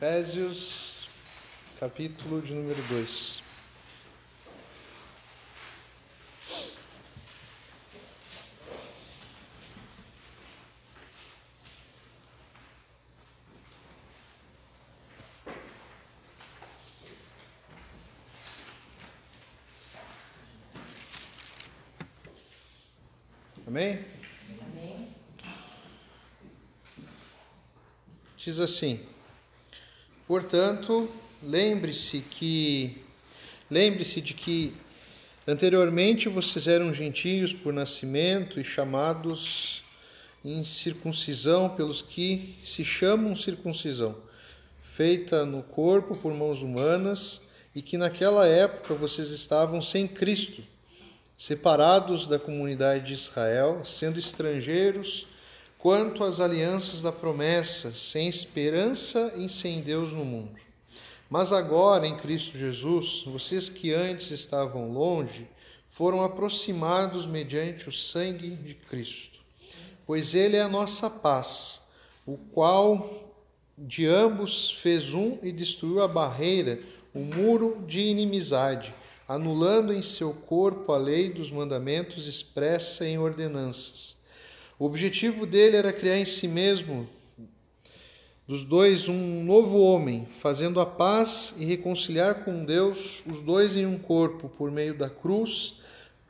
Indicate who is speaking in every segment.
Speaker 1: Efésios, capítulo de número 2. Amém?
Speaker 2: Amém.
Speaker 1: Diz assim: Portanto, lembre-se que lembre-se de que anteriormente vocês eram gentios por nascimento e chamados em circuncisão pelos que se chamam circuncisão, feita no corpo por mãos humanas, e que naquela época vocês estavam sem Cristo, separados da comunidade de Israel, sendo estrangeiros quanto às alianças da promessa, sem esperança e sem Deus no mundo. Mas agora, em Cristo Jesus, vocês que antes estavam longe, foram aproximados mediante o sangue de Cristo. Pois Ele é a nossa paz, o qual de ambos fez um e destruiu a barreira, o muro de inimizade, anulando em seu corpo a lei dos mandamentos expressa em ordenanças o objetivo dele era criar em si mesmo, dos dois, um novo homem, fazendo a paz e reconciliar com Deus os dois em um corpo por meio da cruz,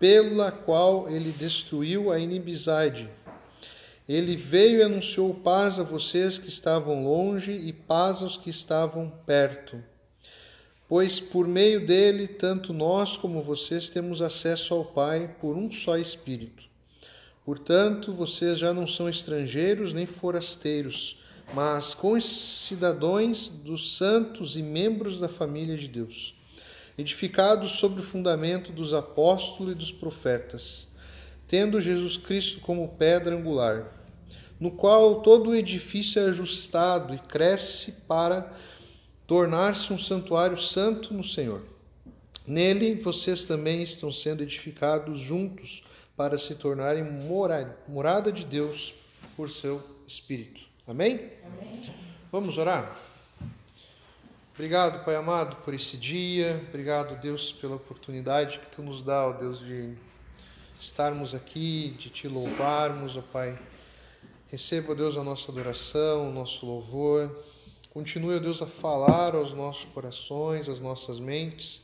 Speaker 1: pela qual ele destruiu a inimizade. Ele veio e anunciou paz a vocês que estavam longe e paz aos que estavam perto. Pois por meio dele, tanto nós como vocês temos acesso ao Pai por um só Espírito. Portanto, vocês já não são estrangeiros nem forasteiros, mas concidadãos dos santos e membros da família de Deus, edificados sobre o fundamento dos apóstolos e dos profetas, tendo Jesus Cristo como pedra angular, no qual todo o edifício é ajustado e cresce para tornar-se um santuário santo no Senhor. Nele vocês também estão sendo edificados juntos para se tornarem morada de Deus por seu Espírito. Amém?
Speaker 2: Amém.
Speaker 1: Vamos orar? Obrigado, Pai amado, por esse dia. Obrigado, Deus, pela oportunidade que Tu nos dá, ó Deus, de estarmos aqui, de Te louvarmos, ó Pai. Receba, ó Deus, a nossa adoração, o nosso louvor. Continue, ó Deus, a falar aos nossos corações, às nossas mentes,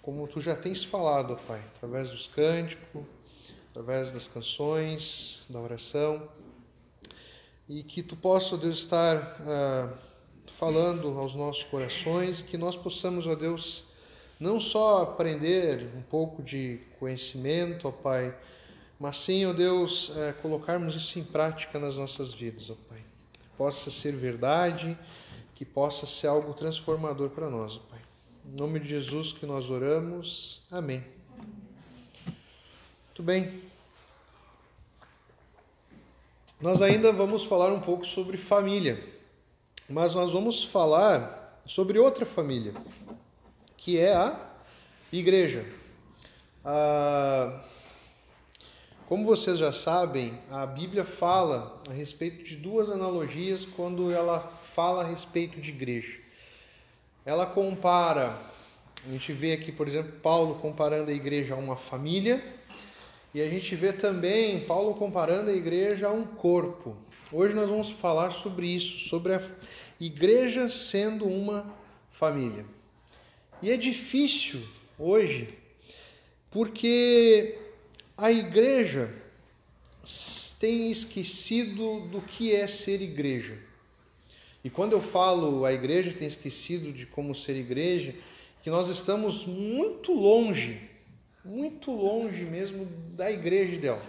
Speaker 1: como Tu já tens falado, ó Pai, através dos cânticos, através das canções, da oração, e que tu possa, Deus, estar ah, falando aos nossos corações que nós possamos, ó Deus, não só aprender um pouco de conhecimento, ó Pai, mas sim, ó Deus, eh, colocarmos isso em prática nas nossas vidas, ó Pai. Que possa ser verdade, que possa ser algo transformador para nós, ó Pai. Em nome de Jesus que nós oramos. Amém. Bem. Nós ainda vamos falar um pouco sobre família, mas nós vamos falar sobre outra família, que é a igreja. Ah, como vocês já sabem, a Bíblia fala a respeito de duas analogias quando ela fala a respeito de igreja. Ela compara, a gente vê aqui, por exemplo, Paulo comparando a igreja a uma família e a gente vê também Paulo comparando a igreja a um corpo. Hoje nós vamos falar sobre isso, sobre a igreja sendo uma família. E é difícil hoje, porque a igreja tem esquecido do que é ser igreja. E quando eu falo a igreja tem esquecido de como ser igreja, que nós estamos muito longe muito longe mesmo da igreja ideal.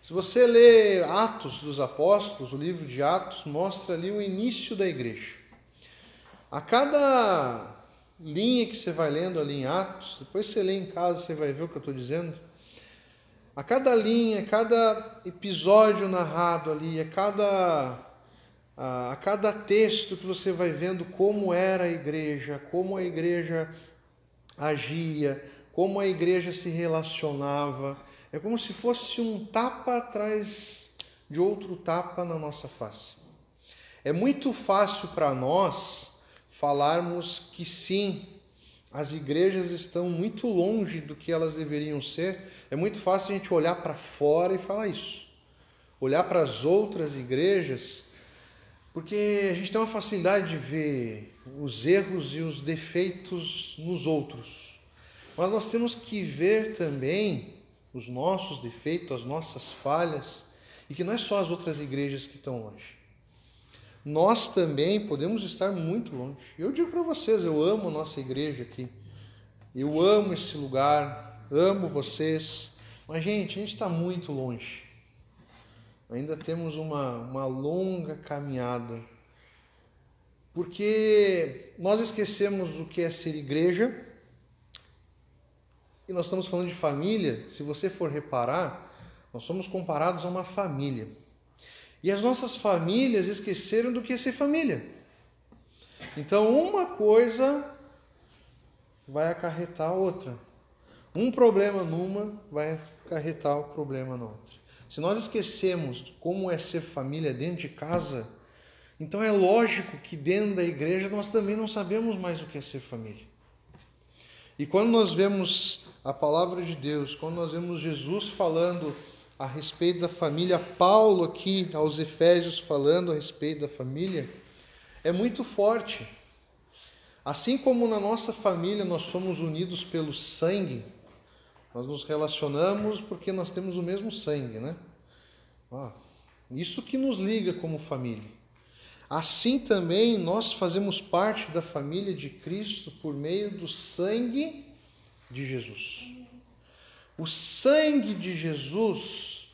Speaker 1: Se você lê Atos dos Apóstolos, o livro de Atos mostra ali o início da igreja. A cada linha que você vai lendo ali em Atos, depois você lê em casa, você vai ver o que eu estou dizendo. A cada linha, a cada episódio narrado ali, a cada, a cada texto que você vai vendo como era a igreja, como a igreja agia, como a igreja se relacionava. É como se fosse um tapa atrás de outro tapa na nossa face. É muito fácil para nós falarmos que sim, as igrejas estão muito longe do que elas deveriam ser. É muito fácil a gente olhar para fora e falar isso. Olhar para as outras igrejas, porque a gente tem uma facilidade de ver os erros e os defeitos nos outros. Mas nós temos que ver também os nossos defeitos, as nossas falhas, e que não é só as outras igrejas que estão longe. Nós também podemos estar muito longe. Eu digo para vocês, eu amo a nossa igreja aqui. Eu amo esse lugar, amo vocês. Mas, gente, a gente está muito longe. Ainda temos uma, uma longa caminhada. Porque nós esquecemos o que é ser igreja e nós estamos falando de família, se você for reparar, nós somos comparados a uma família. E as nossas famílias esqueceram do que é ser família. Então, uma coisa vai acarretar a outra. Um problema numa vai acarretar o problema na outra. Se nós esquecemos como é ser família dentro de casa, então é lógico que dentro da igreja nós também não sabemos mais o que é ser família. E quando nós vemos a palavra de Deus, quando nós vemos Jesus falando a respeito da família, Paulo aqui aos Efésios falando a respeito da família, é muito forte. Assim como na nossa família nós somos unidos pelo sangue, nós nos relacionamos porque nós temos o mesmo sangue, né? Isso que nos liga como família. Assim também nós fazemos parte da família de Cristo por meio do sangue de Jesus. O sangue de Jesus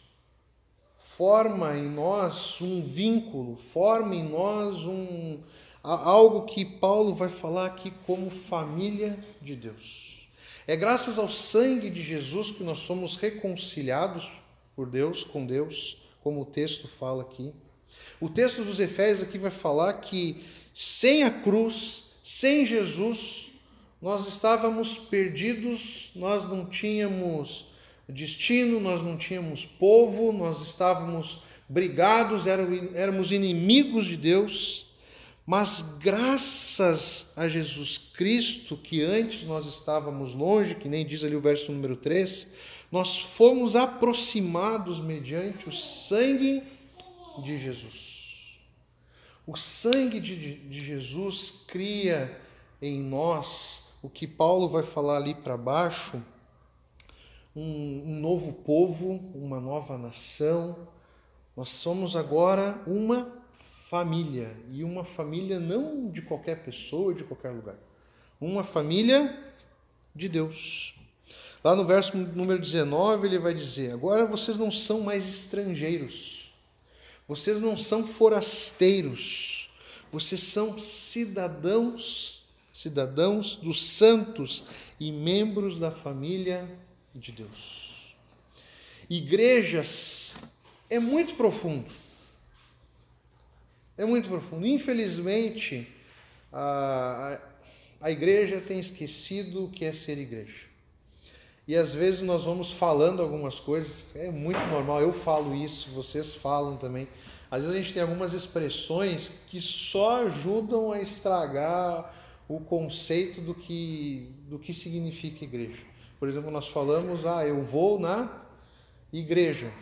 Speaker 1: forma em nós um vínculo, forma em nós um algo que Paulo vai falar aqui como família de Deus. É graças ao sangue de Jesus que nós somos reconciliados por Deus com Deus, como o texto fala aqui. O texto dos Efésios aqui vai falar que sem a cruz, sem Jesus, nós estávamos perdidos, nós não tínhamos destino, nós não tínhamos povo, nós estávamos brigados, éramos inimigos de Deus, mas graças a Jesus Cristo, que antes nós estávamos longe, que nem diz ali o verso número 3, nós fomos aproximados mediante o sangue de Jesus. O sangue de, de Jesus cria em nós o que Paulo vai falar ali para baixo, um, um novo povo, uma nova nação. Nós somos agora uma família, e uma família não de qualquer pessoa, de qualquer lugar. Uma família de Deus. Lá no verso número 19, ele vai dizer: Agora vocês não são mais estrangeiros vocês não são forasteiros, vocês são cidadãos, cidadãos dos santos e membros da família de Deus. Igrejas é muito profundo. É muito profundo. Infelizmente, a, a, igreja tem esquecido o que é ser igreja. E às vezes nós vamos falando algumas coisas, é muito normal, eu falo isso, vocês falam também. Às vezes a gente tem algumas expressões que só ajudam a estragar o conceito do que, do que significa igreja. Por exemplo, nós falamos, ah, eu vou na igreja.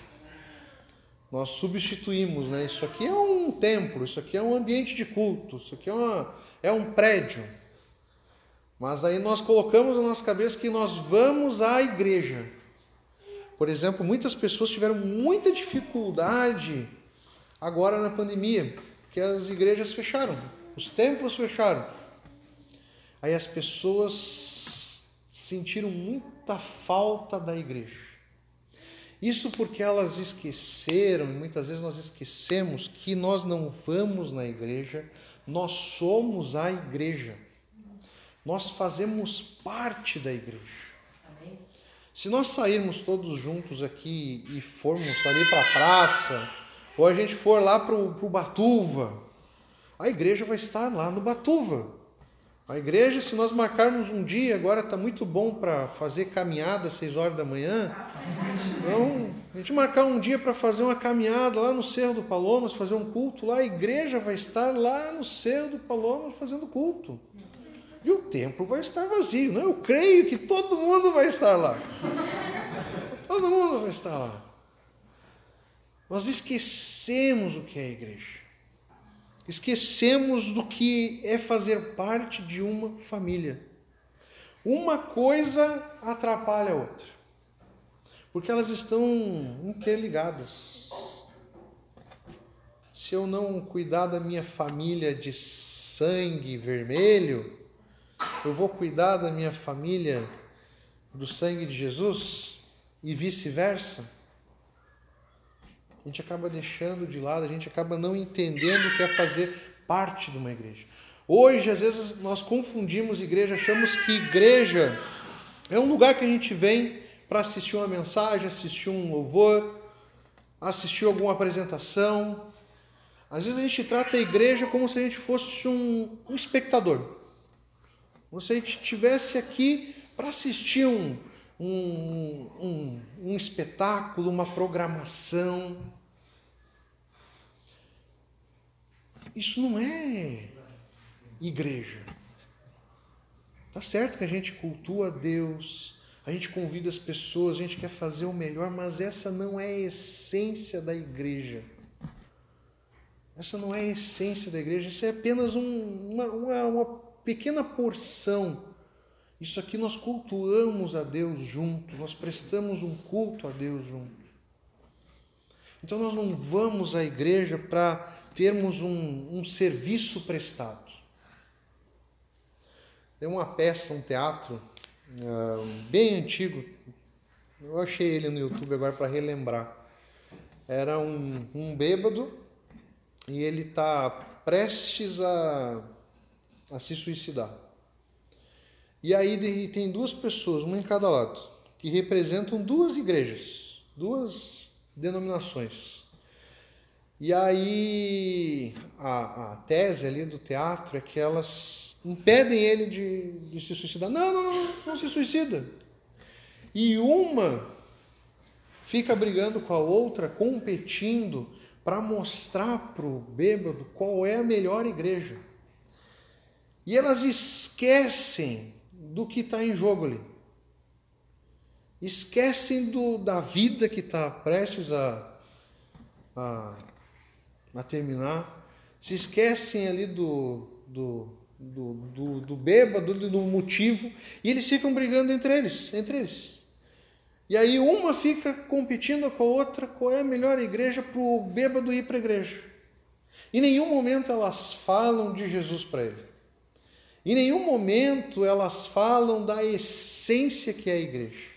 Speaker 1: Nós substituímos, né? Isso aqui é um templo, isso aqui é um ambiente de culto, isso aqui é, uma, é um prédio. Mas aí nós colocamos na nossa cabeça que nós vamos à igreja. Por exemplo, muitas pessoas tiveram muita dificuldade agora na pandemia, porque as igrejas fecharam, os templos fecharam. Aí as pessoas sentiram muita falta da igreja. Isso porque elas esqueceram, muitas vezes nós esquecemos que nós não vamos na igreja, nós somos a igreja nós fazemos parte da igreja. Se nós sairmos todos juntos aqui e formos ali para a praça, ou a gente for lá para o Batuva, a igreja vai estar lá no Batuva. A igreja, se nós marcarmos um dia, agora está muito bom para fazer caminhada às seis horas da manhã, Então, a gente marcar um dia para fazer uma caminhada lá no Cerro do Palomas, fazer um culto lá, a igreja vai estar lá no Cerro do Palomas fazendo culto. E o templo vai estar vazio, né? Eu creio que todo mundo vai estar lá. Todo mundo vai estar lá. Nós esquecemos o que é a igreja. Esquecemos do que é fazer parte de uma família. Uma coisa atrapalha a outra. Porque elas estão interligadas. Se eu não cuidar da minha família de sangue vermelho, eu vou cuidar da minha família do sangue de Jesus e vice-versa. A gente acaba deixando de lado, a gente acaba não entendendo o que é fazer parte de uma igreja. Hoje, às vezes, nós confundimos igreja, achamos que igreja é um lugar que a gente vem para assistir uma mensagem, assistir um louvor, assistir alguma apresentação. Às vezes a gente trata a igreja como se a gente fosse um, um espectador. Como se a gente estivesse aqui para assistir um, um, um, um espetáculo, uma programação. Isso não é igreja. Tá certo que a gente cultua Deus, a gente convida as pessoas, a gente quer fazer o melhor, mas essa não é a essência da igreja. Essa não é a essência da igreja, isso é apenas um, uma, uma, uma pequena porção. Isso aqui nós cultuamos a Deus juntos, nós prestamos um culto a Deus juntos. Então nós não vamos à igreja para termos um, um serviço prestado. Tem uma peça, um teatro, uh, bem antigo, eu achei ele no YouTube agora para relembrar. Era um, um bêbado e ele está prestes a, a se suicidar. E aí tem duas pessoas, uma em cada lado, que representam duas igrejas, duas denominações. E aí a, a, tese ali do teatro é que elas impedem ele de, de se suicidar. Não, não, não, não se suicida. E uma fica brigando com a outra, competindo para mostrar para o bêbado qual é a melhor igreja. E elas esquecem do que está em jogo ali. Esquecem do, da vida que está prestes a, a a terminar, se esquecem ali do, do, do, do, do bêbado, do motivo, e eles ficam brigando entre eles, entre eles. E aí uma fica competindo com a outra qual é a melhor igreja para o bêbado ir para a igreja. Em nenhum momento elas falam de Jesus para ele. Em nenhum momento elas falam da essência que é a igreja.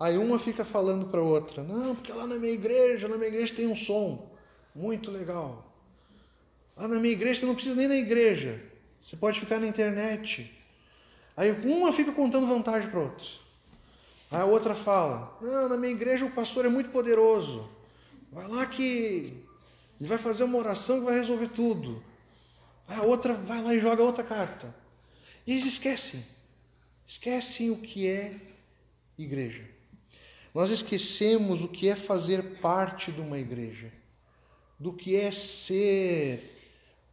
Speaker 1: Aí uma fica falando para a outra: Não, porque lá na minha igreja, na minha igreja tem um som muito legal. Lá na minha igreja você não precisa nem na igreja, você pode ficar na internet. Aí uma fica contando vantagem para outra. Aí a outra fala: Não, na minha igreja o pastor é muito poderoso. Vai lá que ele vai fazer uma oração que vai resolver tudo. A outra vai lá e joga outra carta. E eles esquecem. Esquecem o que é igreja. Nós esquecemos o que é fazer parte de uma igreja, do que é ser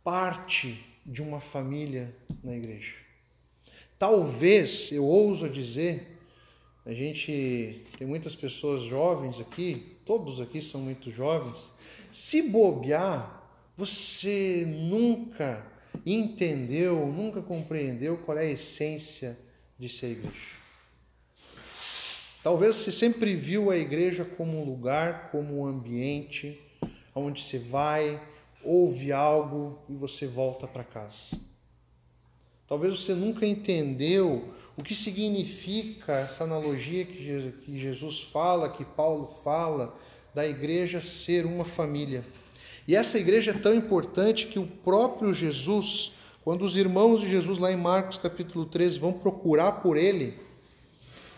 Speaker 1: parte de uma família na igreja. Talvez, eu ouso dizer, a gente tem muitas pessoas jovens aqui, todos aqui são muito jovens. Se bobear, você nunca entendeu, nunca compreendeu qual é a essência de ser igreja. Talvez você sempre viu a igreja como um lugar, como um ambiente onde você vai, ouve algo e você volta para casa. Talvez você nunca entendeu o que significa essa analogia que Jesus fala, que Paulo fala, da igreja ser uma família. E essa igreja é tão importante que o próprio Jesus, quando os irmãos de Jesus, lá em Marcos capítulo 13, vão procurar por ele,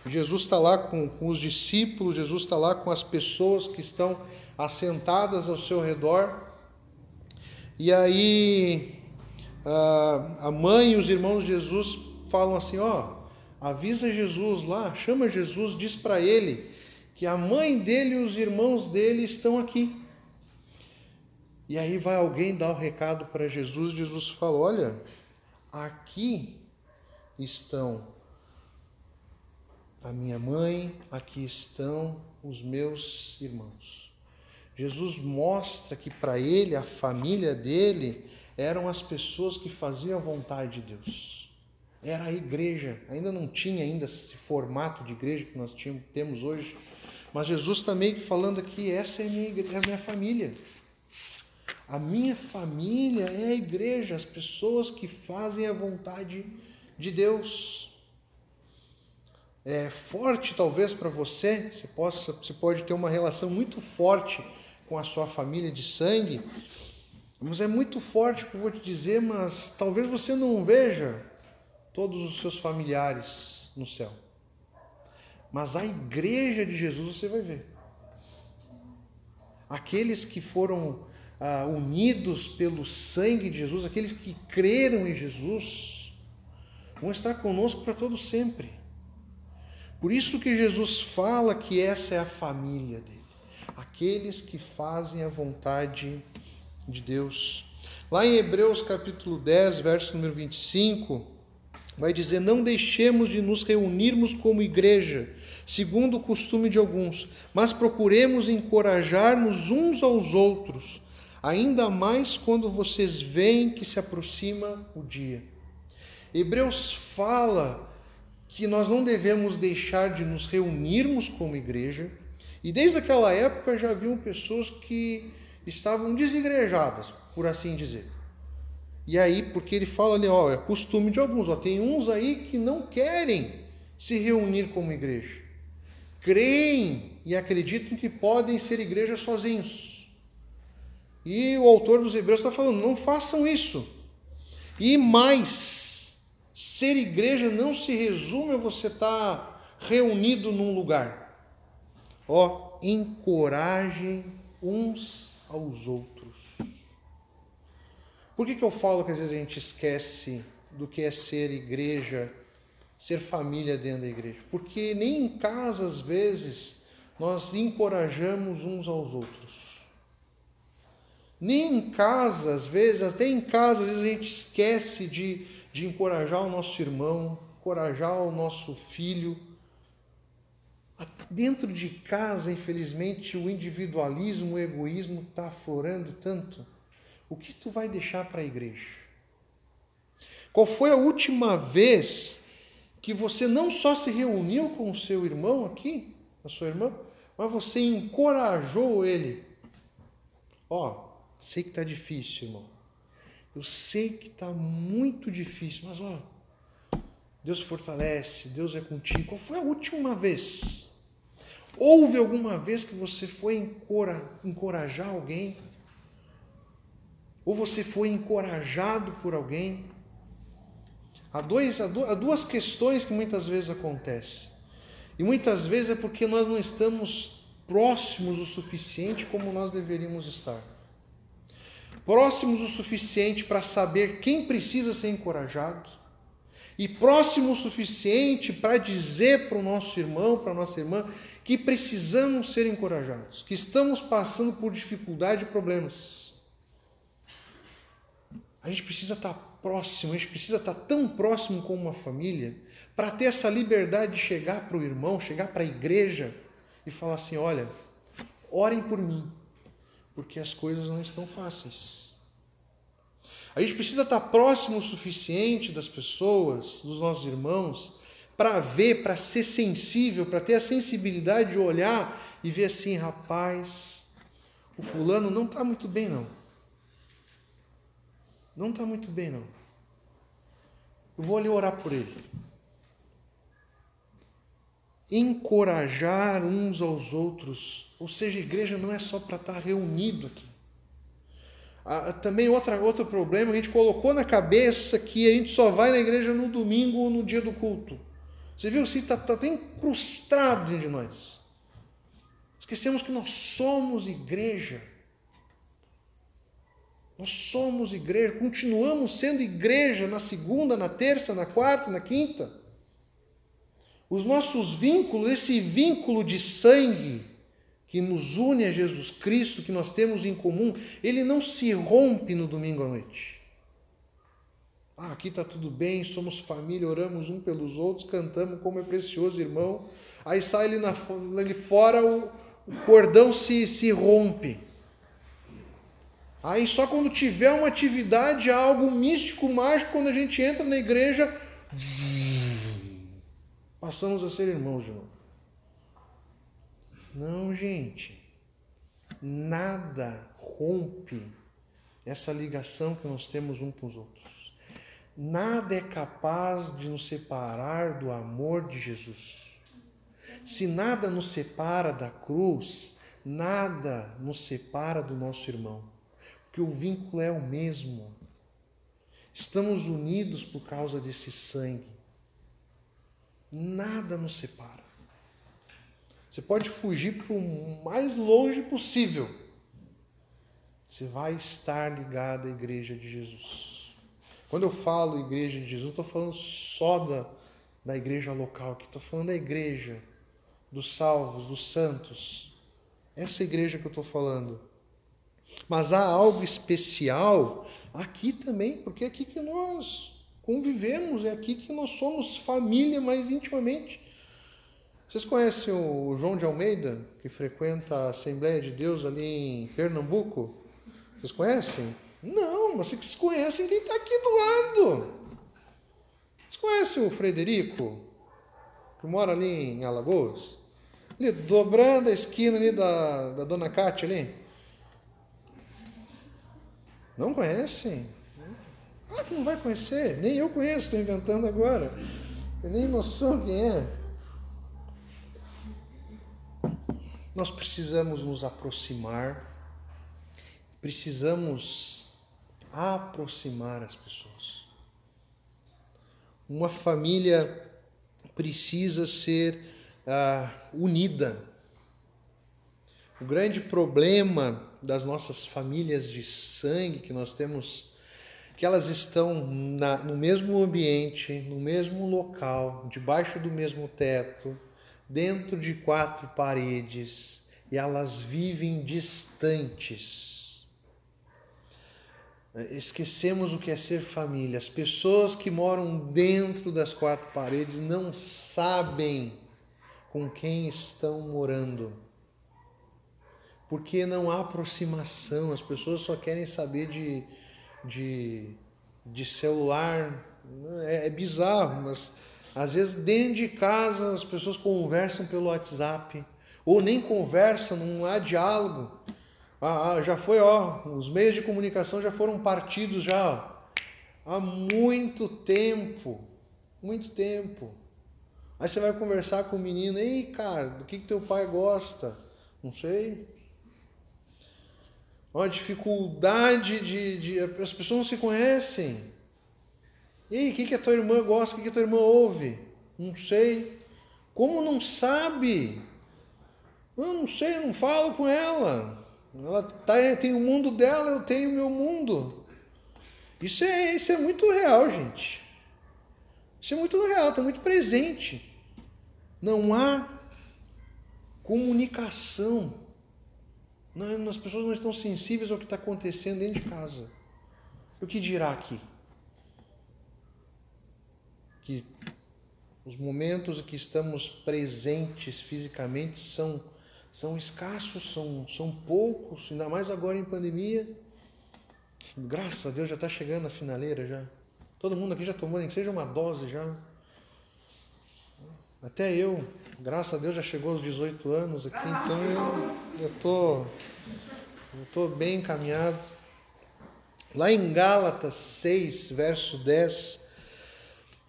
Speaker 1: Jesus está lá com, com os discípulos, Jesus está lá com as pessoas que estão assentadas ao seu redor. E aí a mãe e os irmãos de Jesus falam assim: ó, avisa Jesus lá, chama Jesus, diz para ele que a mãe dele e os irmãos dele estão aqui. E aí vai alguém dar o recado para Jesus, Jesus fala: Olha, aqui estão a minha mãe, aqui estão os meus irmãos. Jesus mostra que para ele, a família dele, eram as pessoas que faziam a vontade de Deus. Era a igreja, ainda não tinha ainda esse formato de igreja que nós temos hoje, mas Jesus também tá falando aqui, essa é a minha, igreja, é a minha família. A minha família é a igreja, as pessoas que fazem a vontade de Deus. É forte talvez para você, você possa, você pode ter uma relação muito forte com a sua família de sangue, mas é muito forte o que eu vou te dizer, mas talvez você não veja todos os seus familiares no céu. Mas a igreja de Jesus você vai ver. Aqueles que foram ah, unidos pelo sangue de Jesus, aqueles que creram em Jesus, vão estar conosco para todo sempre. Por isso que Jesus fala que essa é a família dele. Aqueles que fazem a vontade de Deus. Lá em Hebreus capítulo 10, verso número 25, vai dizer: Não deixemos de nos reunirmos como igreja, segundo o costume de alguns, mas procuremos encorajar-nos uns aos outros, ainda mais quando vocês veem que se aproxima o dia. Hebreus fala que nós não devemos deixar de nos reunirmos como igreja, e desde aquela época já haviam pessoas que estavam desigrejadas, por assim dizer. E aí, porque ele fala ali, ó, é costume de alguns, ó, tem uns aí que não querem se reunir como igreja. Creem e acreditam que podem ser igreja sozinhos. E o autor dos Hebreus está falando, não façam isso. E mais, ser igreja não se resume a você estar tá reunido num lugar. Ó, encorajem uns aos outros. Por que, que eu falo que às vezes a gente esquece do que é ser igreja, ser família dentro da igreja? Porque nem em casa, às vezes, nós encorajamos uns aos outros. Nem em casa, às vezes, até em casa, às vezes a gente esquece de, de encorajar o nosso irmão, encorajar o nosso filho, Dentro de casa, infelizmente, o individualismo, o egoísmo está aflorando tanto. O que tu vai deixar para a igreja? Qual foi a última vez que você não só se reuniu com o seu irmão aqui, a sua irmã, mas você encorajou ele? Ó, sei que está difícil, irmão. Eu sei que está muito difícil, mas ó, Deus fortalece, Deus é contigo. Qual foi a última vez Houve alguma vez que você foi encorajar alguém? Ou você foi encorajado por alguém? Há, dois, há duas questões que muitas vezes acontecem. E muitas vezes é porque nós não estamos próximos o suficiente como nós deveríamos estar. Próximos o suficiente para saber quem precisa ser encorajado e próximo o suficiente para dizer para o nosso irmão, para a nossa irmã, que precisamos ser encorajados, que estamos passando por dificuldade e problemas. A gente precisa estar próximo, a gente precisa estar tão próximo como uma família, para ter essa liberdade de chegar para o irmão, chegar para a igreja e falar assim: olha, orem por mim, porque as coisas não estão fáceis. A gente precisa estar próximo o suficiente das pessoas, dos nossos irmãos, para ver, para ser sensível, para ter a sensibilidade de olhar e ver assim, rapaz, o fulano não está muito bem não. Não está muito bem não. Eu vou ali orar por ele. Encorajar uns aos outros. Ou seja, a igreja não é só para estar reunido aqui. Ah, também outra, outro problema, a gente colocou na cabeça que a gente só vai na igreja no domingo ou no dia do culto. Você viu? Está tá até incrustado dentro de nós. Esquecemos que nós somos igreja. Nós somos igreja, continuamos sendo igreja na segunda, na terça, na quarta, na quinta. Os nossos vínculos, esse vínculo de sangue que nos une a Jesus Cristo, que nós temos em comum, ele não se rompe no domingo à noite. Ah, aqui está tudo bem, somos família, oramos um pelos outros, cantamos como é precioso, irmão. Aí sai ali, na, ali fora, o, o cordão se, se rompe. Aí só quando tiver uma atividade, algo místico, mágico, quando a gente entra na igreja, passamos a ser irmãos de novo. Não, gente. Nada rompe essa ligação que nós temos um com os outros. Nada é capaz de nos separar do amor de Jesus. Se nada nos separa da cruz, nada nos separa do nosso irmão que o vínculo é o mesmo. Estamos unidos por causa desse sangue. Nada nos separa. Você pode fugir para o mais longe possível. Você vai estar ligado à igreja de Jesus. Quando eu falo igreja de Jesus, estou falando só da, da igreja local aqui. Estou falando da igreja dos salvos, dos santos. Essa igreja que eu estou falando. Mas há algo especial aqui também, porque é aqui que nós convivemos, é aqui que nós somos família mais intimamente. Vocês conhecem o João de Almeida, que frequenta a Assembleia de Deus ali em Pernambuco? Vocês conhecem? Não, mas vocês conhecem quem está aqui do lado. Vocês conhecem o Frederico, que mora ali em Alagoas? Ali, dobrando a esquina ali da, da Dona Cátia ali. Não conhecem? Ah, que não vai conhecer? Nem eu conheço, estou inventando agora. Eu nem noção quem é. Nós precisamos nos aproximar, precisamos aproximar as pessoas. Uma família precisa ser ah, unida. O grande problema das nossas famílias de sangue que nós temos, que elas estão na, no mesmo ambiente, no mesmo local, debaixo do mesmo teto, dentro de quatro paredes, e elas vivem distantes. Esquecemos o que é ser família. As pessoas que moram dentro das quatro paredes não sabem com quem estão morando porque não há aproximação, as pessoas só querem saber de, de, de celular. É, é bizarro, mas às vezes dentro de casa as pessoas conversam pelo WhatsApp, ou nem conversam, não há diálogo. Ah, ah, já foi, ó, os meios de comunicação já foram partidos já ó, há muito tempo, muito tempo. Aí você vai conversar com o menino, ei, cara, do que, que teu pai gosta? Não sei uma dificuldade de, de, As pessoas não se conhecem. E aí, o que, que a tua irmã gosta? O que, que a tua irmã ouve? Não sei. Como não sabe? Eu não sei, eu não falo com ela. Ela tá, tem o mundo dela, eu tenho o meu mundo. Isso é, isso é muito real, gente. Isso é muito real, está muito presente. Não há comunicação. Não, as pessoas não estão sensíveis ao que está acontecendo dentro de casa. O que dirá aqui? Que os momentos que estamos presentes fisicamente são, são escassos, são, são poucos, ainda mais agora em pandemia. Graças a Deus já está chegando a finaleira já. Todo mundo aqui já tomou, nem que seja uma dose já. Até eu, graças a Deus, já chegou aos 18 anos aqui, então eu estou eu tô bem encaminhado. Lá em Gálatas 6, verso 10,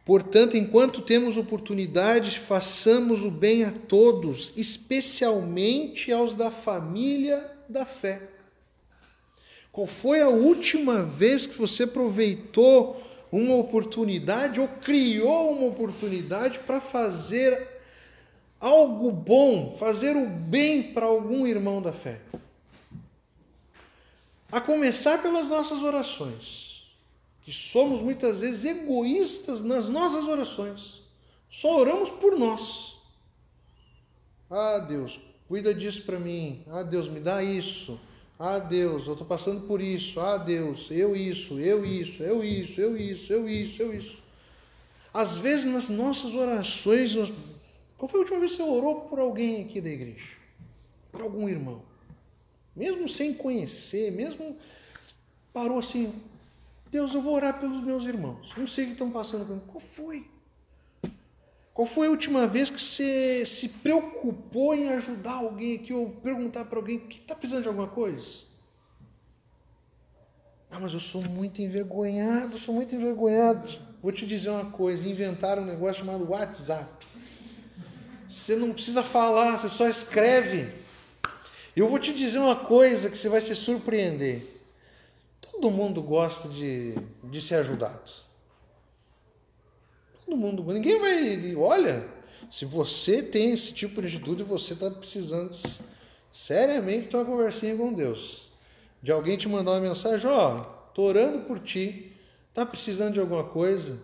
Speaker 1: Portanto, enquanto temos oportunidade, façamos o bem a todos, especialmente aos da família da fé. Qual foi a última vez que você aproveitou uma oportunidade ou criou uma oportunidade para fazer algo bom, fazer o bem para algum irmão da fé. A começar pelas nossas orações, que somos muitas vezes egoístas nas nossas orações. Só oramos por nós. Ah, Deus, cuida disso para mim. Ah, Deus, me dá isso. Ah, Deus, eu estou passando por isso. Ah, Deus, eu isso, eu isso, eu isso, eu isso, eu isso, eu isso. Às vezes nas nossas orações, nós... qual foi a última vez que você orou por alguém aqui da igreja? Por algum irmão? Mesmo sem conhecer, mesmo parou assim, Deus, eu vou orar pelos meus irmãos. Não sei o que estão passando mim. Qual foi? Qual foi a última vez que você se preocupou em ajudar alguém aqui ou perguntar para alguém que está precisando de alguma coisa? Ah, mas eu sou muito envergonhado, sou muito envergonhado. Vou te dizer uma coisa: inventaram um negócio chamado WhatsApp. Você não precisa falar, você só escreve. Eu vou te dizer uma coisa que você vai se surpreender. Todo mundo gosta de, de ser ajudado. Todo mundo. Ninguém vai. Olha, se você tem esse tipo de atitude, você está precisando seriamente ter uma conversinha com Deus. De alguém te mandar uma mensagem: Ó, oh, orando por ti. Tá precisando de alguma coisa?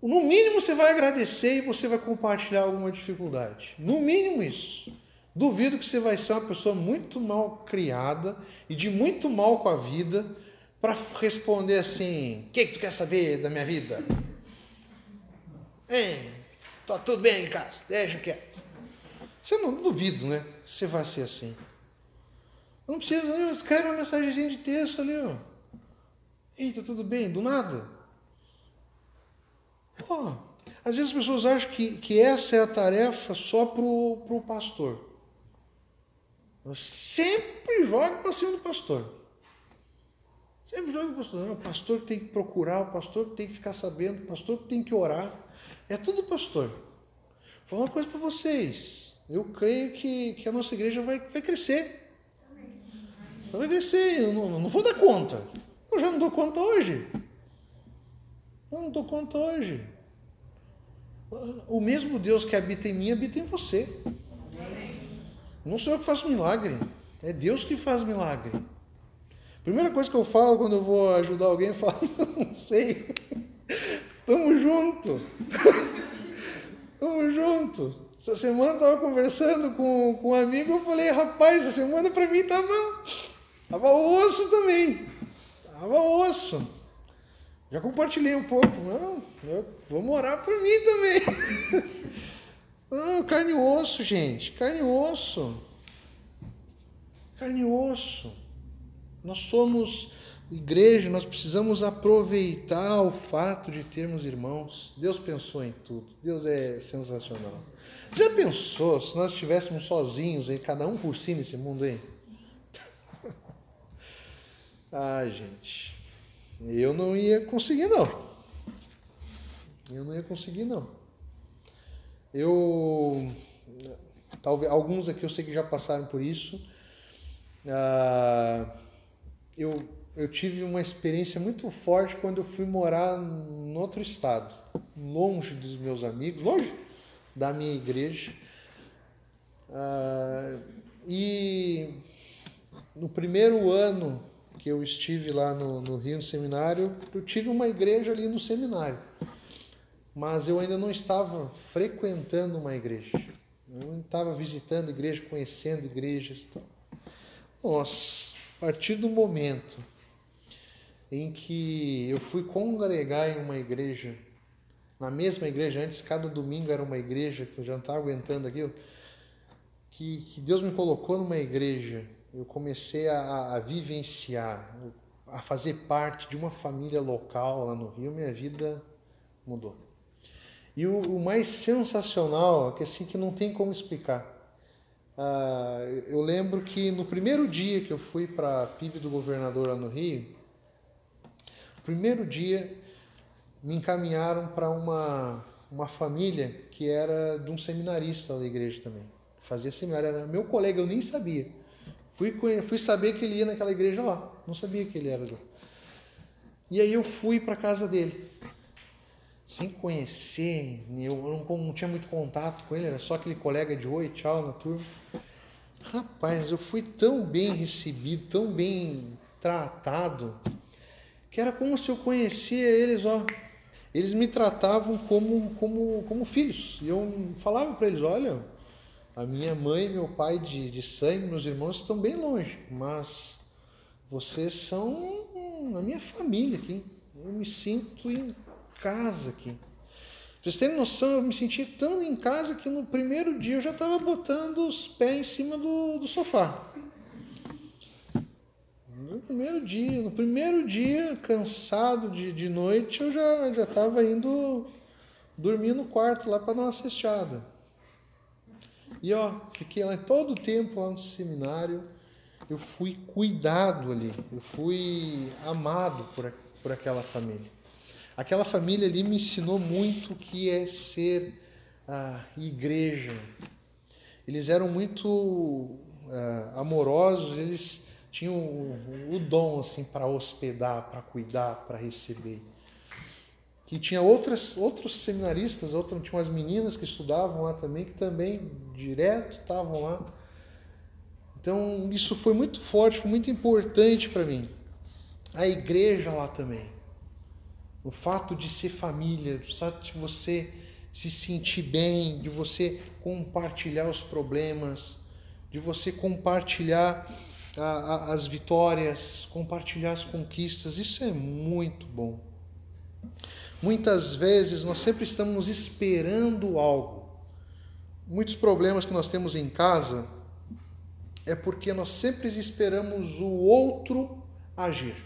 Speaker 1: No mínimo você vai agradecer e você vai compartilhar alguma dificuldade. No mínimo isso. Duvido que você vai ser uma pessoa muito mal criada e de muito mal com a vida para responder assim: o que, que tu quer saber da minha vida? Hein, tá tudo bem em casa, deixa quieto. Você não duvido, né? Você vai ser assim. Não precisa, escreve uma mensagem de texto ali, ó. Eita, tudo bem? Do nada. Oh, às vezes as pessoas acham que, que essa é a tarefa só para o pastor. Eu sempre jogo para cima do pastor. Sempre joga o pastor. Não, o pastor que tem que procurar, o pastor que tem que ficar sabendo, o pastor que tem que orar. É tudo pastor. Vou falar uma coisa para vocês. Eu creio que, que a nossa igreja vai, vai crescer. Vai crescer. Eu não, não vou dar conta. Eu já não dou conta hoje. Eu não dou conta hoje. O mesmo Deus que habita em mim habita em você. Não sou eu que faço milagre. É Deus que faz milagre. Primeira coisa que eu falo quando eu vou ajudar alguém, eu falo, não sei. Tamo junto. Tamo junto. Essa semana eu tava conversando com, com um amigo, eu falei, rapaz, essa semana para mim tava, tava osso também. Tava osso. Já compartilhei um pouco. Não, eu, vamos orar por mim também. Não, carne e osso, gente. Carne e osso. Carne e osso. Nós somos igreja, nós precisamos aproveitar o fato de termos irmãos. Deus pensou em tudo. Deus é sensacional. Já pensou se nós estivéssemos sozinhos aí, cada um por si nesse mundo aí? ah, gente. Eu não ia conseguir não. Eu não ia conseguir não. Eu talvez alguns aqui eu sei que já passaram por isso. Ah, eu, eu tive uma experiência muito forte quando eu fui morar em outro estado, longe dos meus amigos, longe da minha igreja. Ah, e no primeiro ano que eu estive lá no, no Rio, no seminário, eu tive uma igreja ali no seminário. Mas eu ainda não estava frequentando uma igreja. Eu não estava visitando igreja, conhecendo igrejas. Nossa, a partir do momento em que eu fui congregar em uma igreja, na mesma igreja, antes cada domingo era uma igreja, que eu já não estava aguentando aquilo, que, que Deus me colocou numa igreja, eu comecei a, a vivenciar, a fazer parte de uma família local lá no Rio, minha vida mudou. E o, o mais sensacional é que assim que não tem como explicar. Ah, eu lembro que no primeiro dia que eu fui para a PIB do governador lá no Rio, primeiro dia me encaminharam para uma, uma família que era de um seminarista da igreja também. Fazia seminário, era meu colega, eu nem sabia. Fui, fui saber que ele ia naquela igreja lá, não sabia que ele era lá. E aí eu fui para casa dele, sem conhecer, eu não, não tinha muito contato com ele, era só aquele colega de oi, tchau na turma. Rapaz, eu fui tão bem recebido, tão bem tratado, que era como se eu conhecia eles, ó. eles me tratavam como, como, como filhos. E eu falava para eles: olha, a minha mãe meu pai de, de sangue, meus irmãos estão bem longe, mas vocês são a minha família aqui. Eu me sinto em casa aqui. Vocês terem noção, eu me senti tão em casa que no primeiro dia eu já estava botando os pés em cima do, do sofá. No primeiro dia, no primeiro dia, cansado de, de noite, eu já já estava indo dormir no quarto lá para dar uma cesteada. E ó, fiquei lá todo o tempo lá no seminário. Eu fui cuidado ali, eu fui amado por, por aquela família. Aquela família ali me ensinou muito o que é ser a igreja. Eles eram muito uh, amorosos, eles tinham o, o dom assim para hospedar, para cuidar, para receber. Que tinha outras outros seminaristas, outras tinha umas meninas que estudavam lá também que também direto estavam lá. Então isso foi muito forte, foi muito importante para mim. A igreja lá também o fato de ser família, o fato de você se sentir bem, de você compartilhar os problemas, de você compartilhar a, a, as vitórias, compartilhar as conquistas, isso é muito bom. Muitas vezes nós sempre estamos esperando algo. Muitos problemas que nós temos em casa é porque nós sempre esperamos o outro agir.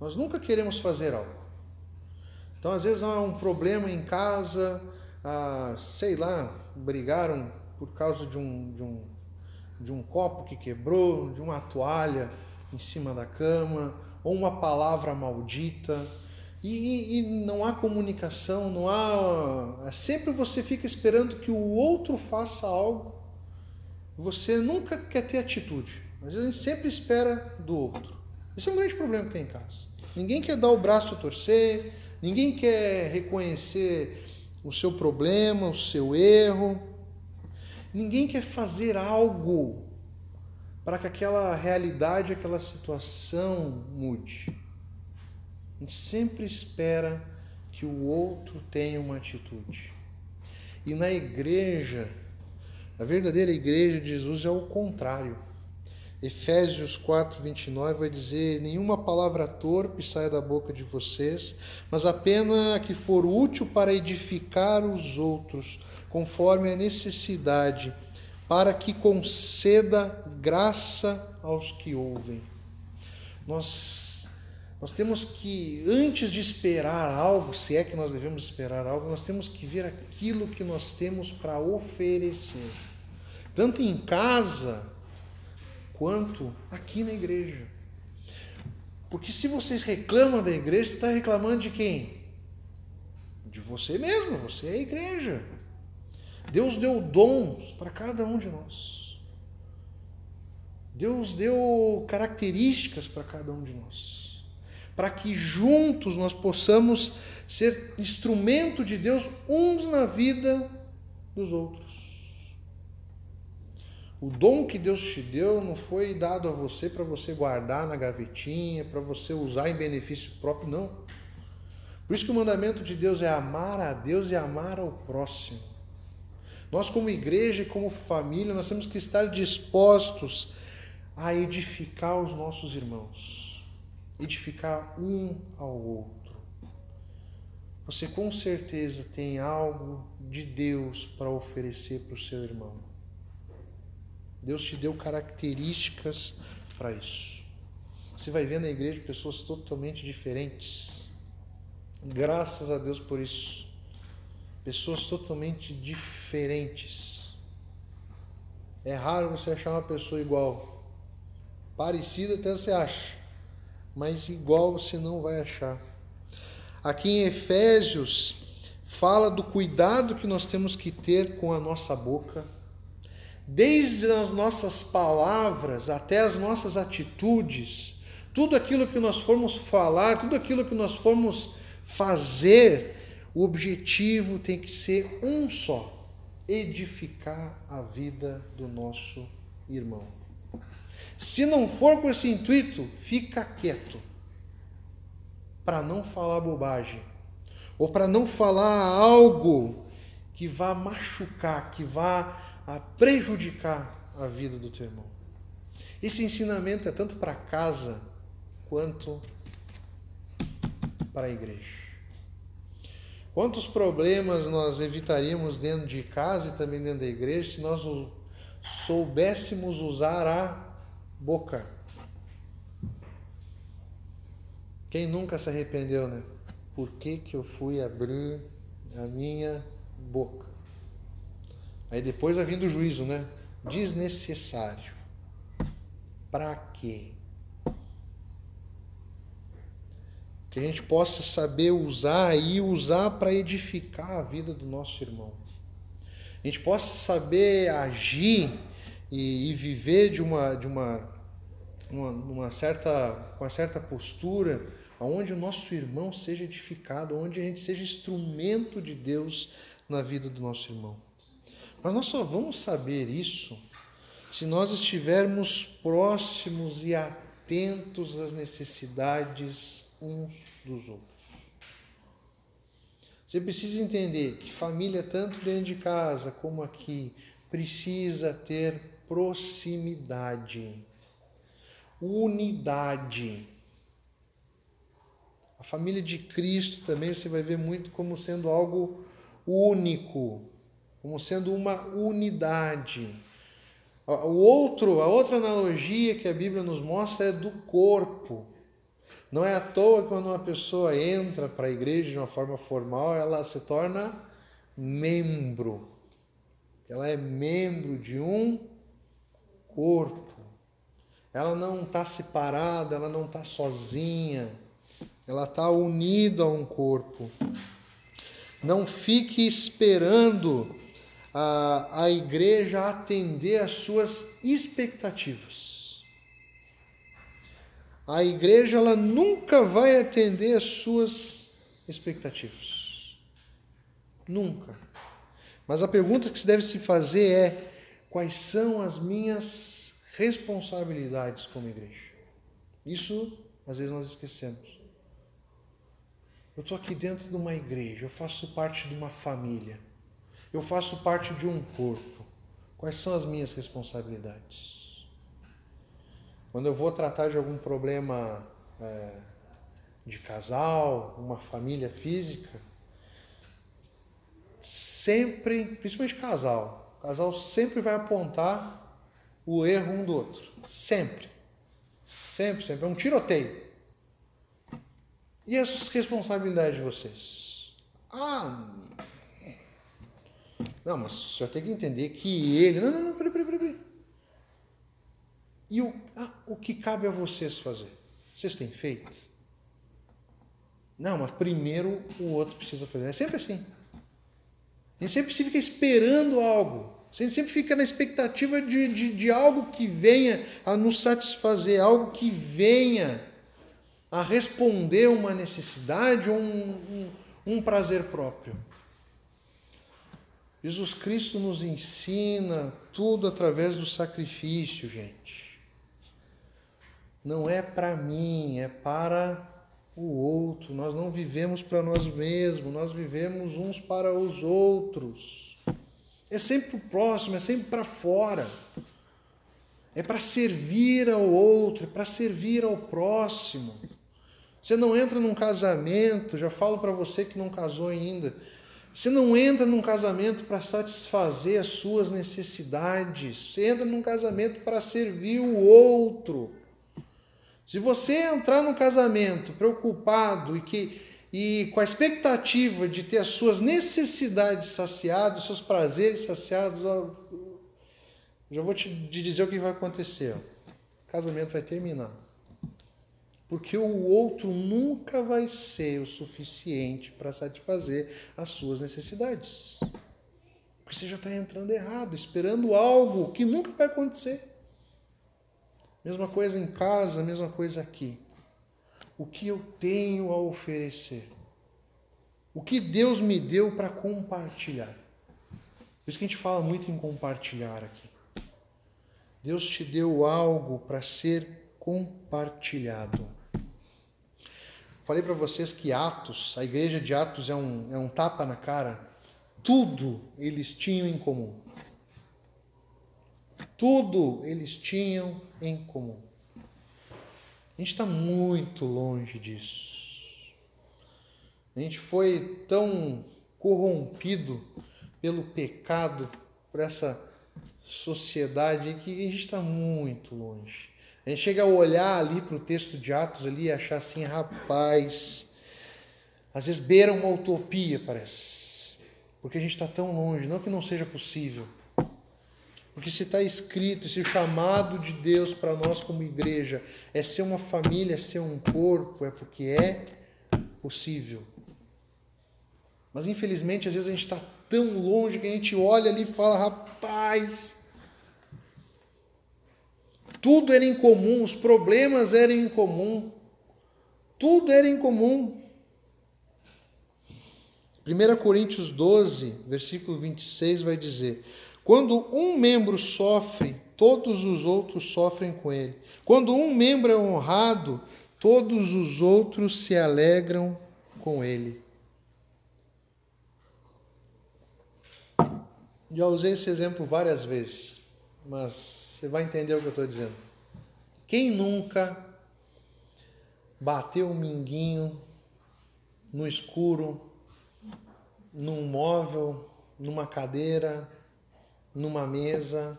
Speaker 1: Nós nunca queremos fazer algo. Então, às vezes há um problema em casa, ah, sei lá, brigaram por causa de um, de, um, de um copo que quebrou, de uma toalha em cima da cama, ou uma palavra maldita. E, e, não há comunicação, não há. Sempre você fica esperando que o outro faça algo. Você nunca quer ter atitude. Às vezes a gente sempre espera do outro. Esse é um grande problema que tem em casa. Ninguém quer dar o braço a torcer, Ninguém quer reconhecer o seu problema, o seu erro. Ninguém quer fazer algo para que aquela realidade, aquela situação mude. A gente sempre espera que o outro tenha uma atitude. E na igreja, a verdadeira igreja de Jesus é o contrário. Efésios 4, 29 vai dizer: Nenhuma palavra torpe saia da boca de vocês, mas apenas que for útil para edificar os outros, conforme a necessidade, para que conceda graça aos que ouvem. Nós, nós temos que, antes de esperar algo, se é que nós devemos esperar algo, nós temos que ver aquilo que nós temos para oferecer. Tanto em casa, quanto aqui na igreja. Porque se vocês reclamam da igreja, você está reclamando de quem? De você mesmo, você é a igreja. Deus deu dons para cada um de nós. Deus deu características para cada um de nós. Para que juntos nós possamos ser instrumento de Deus uns na vida dos outros. O dom que Deus te deu não foi dado a você para você guardar na gavetinha, para você usar em benefício próprio, não. Por isso que o mandamento de Deus é amar a Deus e amar ao próximo. Nós, como igreja e como família, nós temos que estar dispostos a edificar os nossos irmãos, edificar um ao outro. Você com certeza tem algo de Deus para oferecer para o seu irmão. Deus te deu características para isso. Você vai ver na igreja pessoas totalmente diferentes. Graças a Deus por isso. Pessoas totalmente diferentes. É raro você achar uma pessoa igual. Parecida até você acha, mas igual você não vai achar. Aqui em Efésios fala do cuidado que nós temos que ter com a nossa boca desde as nossas palavras até as nossas atitudes, tudo aquilo que nós formos falar, tudo aquilo que nós formos fazer, o objetivo tem que ser um só: edificar a vida do nosso irmão. Se não for com esse intuito, fica quieto, para não falar bobagem. ou para não falar algo que vá machucar, que vá prejudicar a vida do teu irmão. Esse ensinamento é tanto para casa quanto para a igreja. Quantos problemas nós evitaríamos dentro de casa e também dentro da igreja se nós soubéssemos usar a boca? Quem nunca se arrependeu, né? Por que, que eu fui abrir a minha boca? Aí depois vai vindo o juízo, né? Desnecessário. Para quê? Que a gente possa saber usar e usar para edificar a vida do nosso irmão. A gente possa saber agir e, e viver de uma, de uma, uma, uma certa, com uma certa postura aonde o nosso irmão seja edificado, onde a gente seja instrumento de Deus na vida do nosso irmão. Mas nós só vamos saber isso se nós estivermos próximos e atentos às necessidades uns dos outros. Você precisa entender que família, tanto dentro de casa como aqui, precisa ter proximidade, unidade. A família de Cristo também você vai ver muito como sendo algo único, como sendo uma unidade. O outro, a outra analogia que a Bíblia nos mostra é do corpo. Não é à toa que quando uma pessoa entra para a igreja de uma forma formal, ela se torna membro. Ela é membro de um corpo. Ela não está separada, ela não está sozinha ela está unida a um corpo. Não fique esperando a, a igreja atender às suas expectativas. A igreja ela nunca vai atender às suas expectativas. Nunca. Mas a pergunta que se deve se fazer é: quais são as minhas responsabilidades como igreja? Isso às vezes nós esquecemos. Eu estou aqui dentro de uma igreja, eu faço parte de uma família, eu faço parte de um corpo. Quais são as minhas responsabilidades? Quando eu vou tratar de algum problema é, de casal, uma família física, sempre, principalmente casal, casal sempre vai apontar o erro um do outro. Sempre. Sempre, sempre. É um tiroteio. E as responsabilidades de vocês? Ah, não, mas o senhor tem que entender que ele. Não, não, não, peraí, peraí, peraí. E o, ah, o que cabe a vocês fazer? Vocês têm feito? Não, mas primeiro o outro precisa fazer. É sempre assim. A gente sempre fica esperando algo. A gente sempre fica na expectativa de, de, de algo que venha a nos satisfazer, algo que venha a responder uma necessidade ou um, um, um prazer próprio. Jesus Cristo nos ensina tudo através do sacrifício, gente. Não é para mim, é para o outro. Nós não vivemos para nós mesmos, nós vivemos uns para os outros. É sempre o próximo, é sempre para fora. É para servir ao outro, é para servir ao próximo. Você não entra num casamento, já falo para você que não casou ainda. Você não entra num casamento para satisfazer as suas necessidades. Você entra num casamento para servir o outro. Se você entrar num casamento preocupado e que e com a expectativa de ter as suas necessidades saciadas, seus prazeres saciados, ó, já vou te dizer o que vai acontecer. O casamento vai terminar. Porque o outro nunca vai ser o suficiente para satisfazer as suas necessidades. Porque você já está entrando errado, esperando algo que nunca vai acontecer. Mesma coisa em casa, mesma coisa aqui. O que eu tenho a oferecer? O que Deus me deu para compartilhar? Por isso que a gente fala muito em compartilhar aqui. Deus te deu algo para ser compartilhado. Falei para vocês que Atos, a igreja de Atos é um, é um tapa na cara. Tudo eles tinham em comum. Tudo eles tinham em comum. A gente está muito longe disso. A gente foi tão corrompido pelo pecado, por essa sociedade que a gente está muito longe. A gente chega a olhar ali para o texto de Atos ali e achar assim, rapaz, às vezes beira uma utopia, parece. Porque a gente está tão longe, não que não seja possível. Porque se está escrito, se o chamado de Deus para nós como igreja é ser uma família, é ser um corpo, é porque é possível. Mas infelizmente, às vezes a gente está tão longe que a gente olha ali e fala, rapaz, tudo era incomum, os problemas eram incomum, tudo era incomum. 1 Coríntios 12, versículo 26 vai dizer: Quando um membro sofre, todos os outros sofrem com ele. Quando um membro é honrado, todos os outros se alegram com ele. Já usei esse exemplo várias vezes, mas você vai entender o que eu estou dizendo. Quem nunca bateu um minguinho no escuro, num móvel, numa cadeira, numa mesa,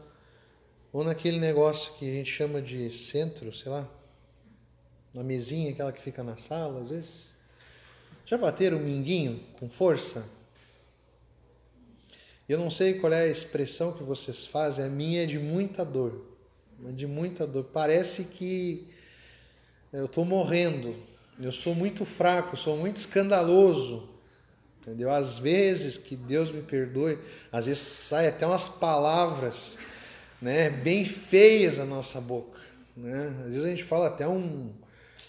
Speaker 1: ou naquele negócio que a gente chama de centro, sei lá, na mesinha, aquela que fica na sala, às vezes. Já bateram um minguinho com força? Eu não sei qual é a expressão que vocês fazem, a minha é de muita dor. De muita dor. Parece que eu estou morrendo. Eu sou muito fraco, sou muito escandaloso. Entendeu? Às vezes, que Deus me perdoe, às vezes sai até umas palavras né, bem feias da nossa boca. Né? Às vezes a gente fala até um,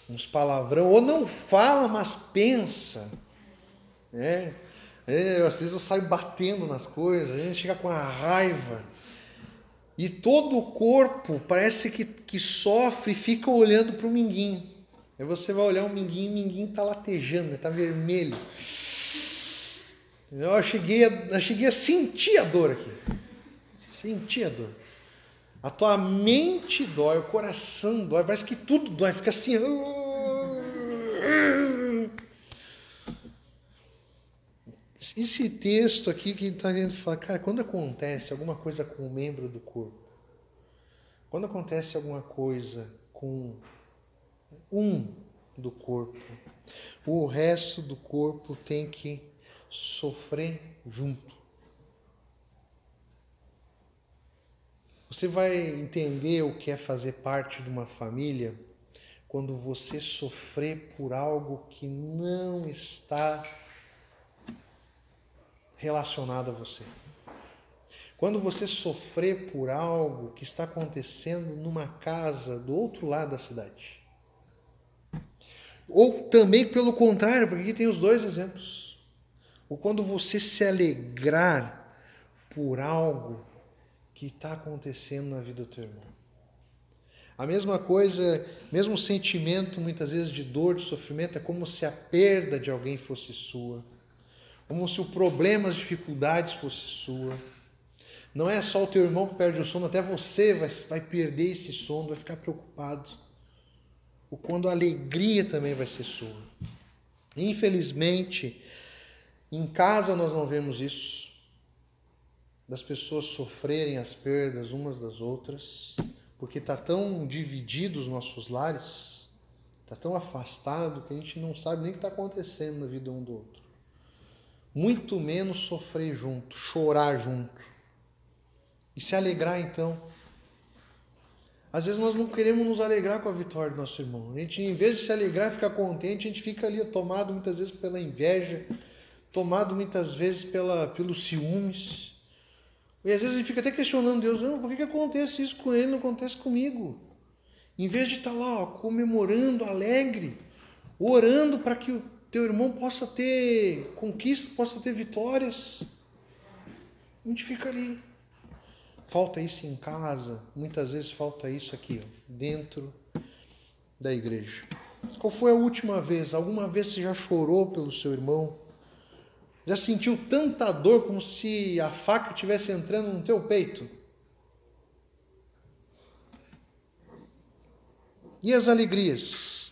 Speaker 1: uns palavrão, ou não fala, mas pensa. Né? É, às vezes eu saio batendo nas coisas, a gente chega com a raiva. E todo o corpo parece que, que sofre e fica olhando para o minguinho. Aí você vai olhar o minguinho, o minguinho está latejando, está vermelho. Eu cheguei, a, eu cheguei a sentir a dor aqui. Sentir a dor. A tua mente dói, o coração dói, parece que tudo dói, fica assim. Esse texto aqui que está querendo falar, cara, quando acontece alguma coisa com um membro do corpo, quando acontece alguma coisa com um do corpo, o resto do corpo tem que sofrer junto. Você vai entender o que é fazer parte de uma família quando você sofrer por algo que não está relacionado a você. Quando você sofrer por algo que está acontecendo numa casa do outro lado da cidade. Ou também pelo contrário, porque aqui tem os dois exemplos. Ou quando você se alegrar por algo que está acontecendo na vida do teu irmão. A mesma coisa, mesmo sentimento muitas vezes de dor, de sofrimento, é como se a perda de alguém fosse sua como se o problema, as dificuldades fosse sua. Não é só o teu irmão que perde o sono, até você vai, vai perder esse sono, vai ficar preocupado. O quando a alegria também vai ser sua. Infelizmente, em casa nós não vemos isso. Das pessoas sofrerem as perdas umas das outras, porque está tão dividido os nossos lares, está tão afastado que a gente não sabe nem o que está acontecendo na vida um do outro muito menos sofrer junto, chorar junto. E se alegrar então. Às vezes nós não queremos nos alegrar com a vitória do nosso irmão. A gente, em vez de se alegrar e ficar contente, a gente fica ali tomado muitas vezes pela inveja, tomado muitas vezes pela, pelos ciúmes. E às vezes a gente fica até questionando Deus, não, por que, que acontece isso com ele, não acontece comigo? Em vez de estar lá ó, comemorando, alegre, orando para que teu irmão possa ter conquistas, possa ter vitórias. A gente fica ali. Falta isso em casa, muitas vezes falta isso aqui, ó, dentro da igreja. Qual foi a última vez? Alguma vez você já chorou pelo seu irmão? Já sentiu tanta dor como se a faca estivesse entrando no teu peito? E as alegrias?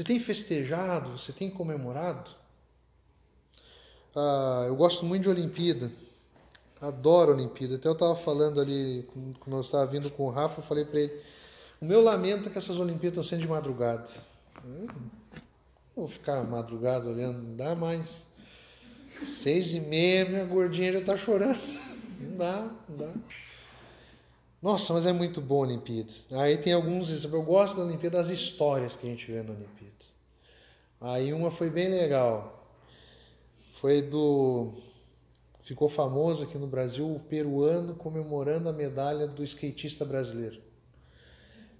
Speaker 1: Você tem festejado? Você tem comemorado? Ah, eu gosto muito de Olimpíada. Adoro Olimpíada. Até eu estava falando ali, quando eu estava vindo com o Rafa, eu falei para ele: o meu lamento é que essas Olimpíadas estão sendo de madrugada. Hum, vou ficar madrugada olhando, não dá mais. Seis e meia, minha gordinha já está chorando. Não dá, não dá. Nossa, mas é muito bom a Olimpíada. Aí tem alguns, eu gosto da Olimpíada, das histórias que a gente vê na Olimpíada. Aí uma foi bem legal. Foi do. Ficou famoso aqui no Brasil o peruano comemorando a medalha do skatista brasileiro.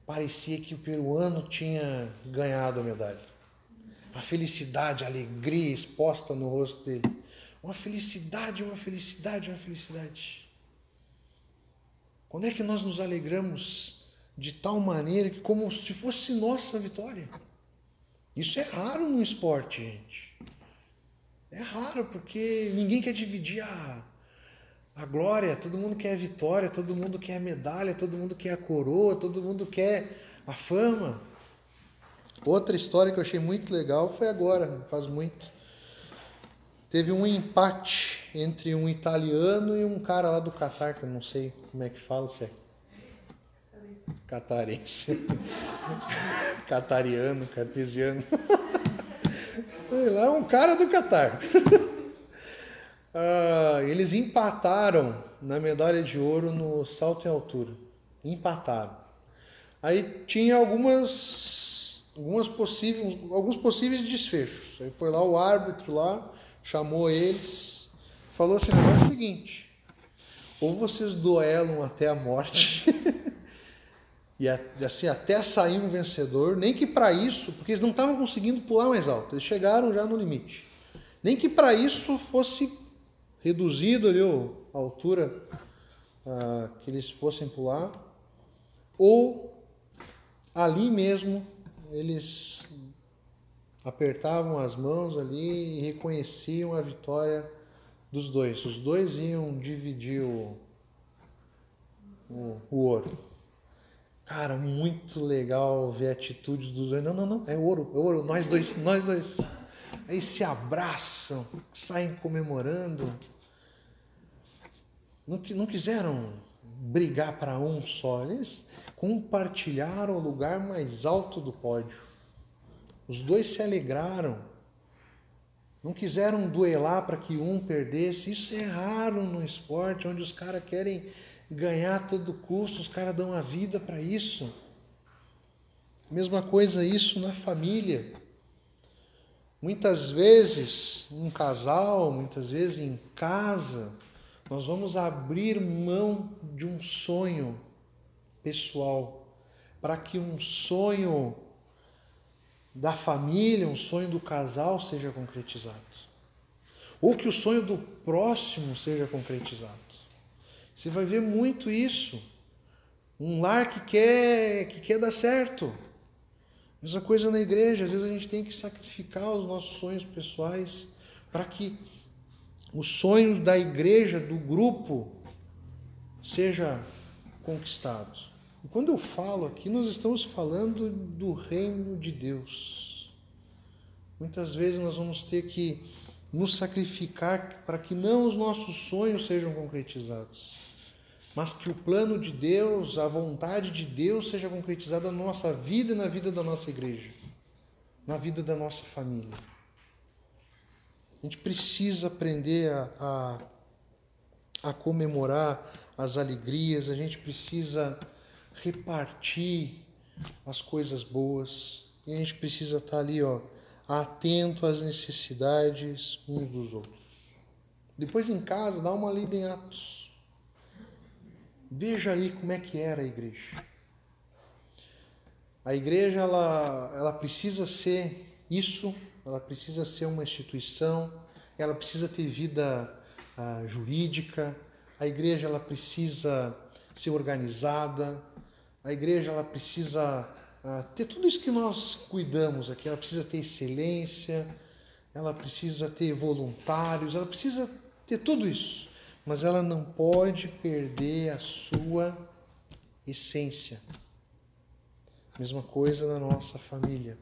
Speaker 1: Parecia que o peruano tinha ganhado a medalha. A felicidade, a alegria exposta no rosto dele. Uma felicidade, uma felicidade, uma felicidade. Quando é que nós nos alegramos de tal maneira que como se fosse nossa vitória? Isso é raro no esporte, gente. É raro porque ninguém quer dividir a, a glória, todo mundo quer a vitória, todo mundo quer a medalha, todo mundo quer a coroa, todo mundo quer a fama. Outra história que eu achei muito legal foi agora, faz muito. Teve um empate entre um italiano e um cara lá do Catar, que eu não sei como é que fala, se é catarense, catariano, cartesiano. Lá é um cara do Catar. Ah, eles empataram na medalha de ouro no salto em altura. Empataram. Aí tinha algumas, algumas possíveis, alguns possíveis desfechos. Aí foi lá o árbitro lá, chamou eles, falou assim: é o seguinte, ou vocês duelam até a morte, e assim até sair um vencedor, nem que para isso, porque eles não estavam conseguindo pular mais alto, eles chegaram já no limite. Nem que para isso fosse reduzido ali a altura ah, que eles fossem pular, ou ali mesmo eles apertavam as mãos ali e reconheciam a vitória dos dois. Os dois iam dividir o, o, o ouro. Cara, muito legal ver atitudes dos dois. Não, não, não, é ouro, é ouro, nós dois, nós dois. Aí se abraçam, saem comemorando. Não, não quiseram brigar para um só, eles compartilharam o lugar mais alto do pódio. Os dois se alegraram. Não quiseram duelar para que um perdesse. Isso é raro no esporte, onde os caras querem ganhar a todo custo, os caras dão a vida para isso. Mesma coisa isso na família. Muitas vezes, um casal, muitas vezes em casa, nós vamos abrir mão de um sonho pessoal para que um sonho da família, um sonho do casal seja concretizado. Ou que o sonho do próximo seja concretizado. Você vai ver muito isso. Um lar que quer, que quer dar certo. Mesma coisa na igreja, às vezes a gente tem que sacrificar os nossos sonhos pessoais para que os sonhos da igreja, do grupo, seja conquistado. E quando eu falo aqui, nós estamos falando do reino de Deus. Muitas vezes nós vamos ter que nos sacrificar para que não os nossos sonhos sejam concretizados, mas que o plano de Deus, a vontade de Deus seja concretizada na nossa vida e na vida da nossa igreja, na vida da nossa família. A gente precisa aprender a, a, a comemorar as alegrias, a gente precisa repartir as coisas boas e a gente precisa estar ali, ó, atento às necessidades uns dos outros. Depois em casa, dá uma lida em Atos. Veja aí como é que era a igreja. A igreja ela, ela precisa ser isso, ela precisa ser uma instituição, ela precisa ter vida uh, jurídica, a igreja ela precisa ser organizada, a igreja ela precisa a ter tudo isso que nós cuidamos aqui. Ela precisa ter excelência, ela precisa ter voluntários, ela precisa ter tudo isso. Mas ela não pode perder a sua essência. Mesma coisa na nossa família.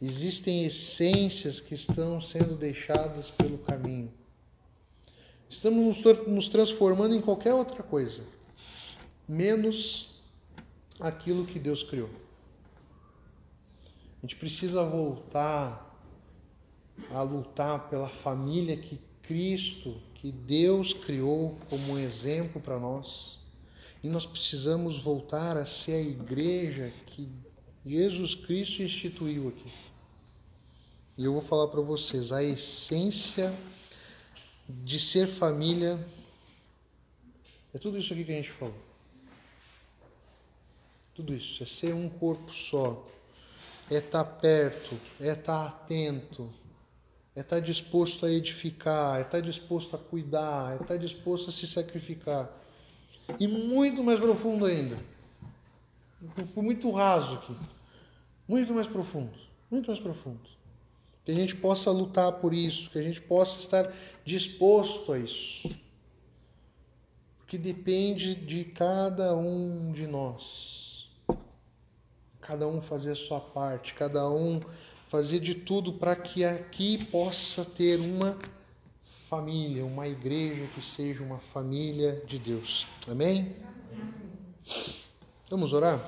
Speaker 1: Existem essências que estão sendo deixadas pelo caminho. Estamos nos transformando em qualquer outra coisa, menos aquilo que Deus criou. A gente precisa voltar a lutar pela família que Cristo, que Deus criou como um exemplo para nós. E nós precisamos voltar a ser a igreja que Jesus Cristo instituiu aqui. E eu vou falar para vocês a essência de ser família é tudo isso aqui que a gente falou. Tudo isso, é ser um corpo só, é estar tá perto, é estar tá atento, é estar tá disposto a edificar, é estar disposto a cuidar, é estar disposto a se sacrificar. E muito mais profundo ainda. Foi muito raso aqui. Muito mais profundo. Muito mais profundo que a gente possa lutar por isso, que a gente possa estar disposto a isso. Porque depende de cada um de nós. Cada um fazer a sua parte, cada um fazer de tudo para que aqui possa ter uma família, uma igreja que seja uma família de Deus. Amém? Vamos orar?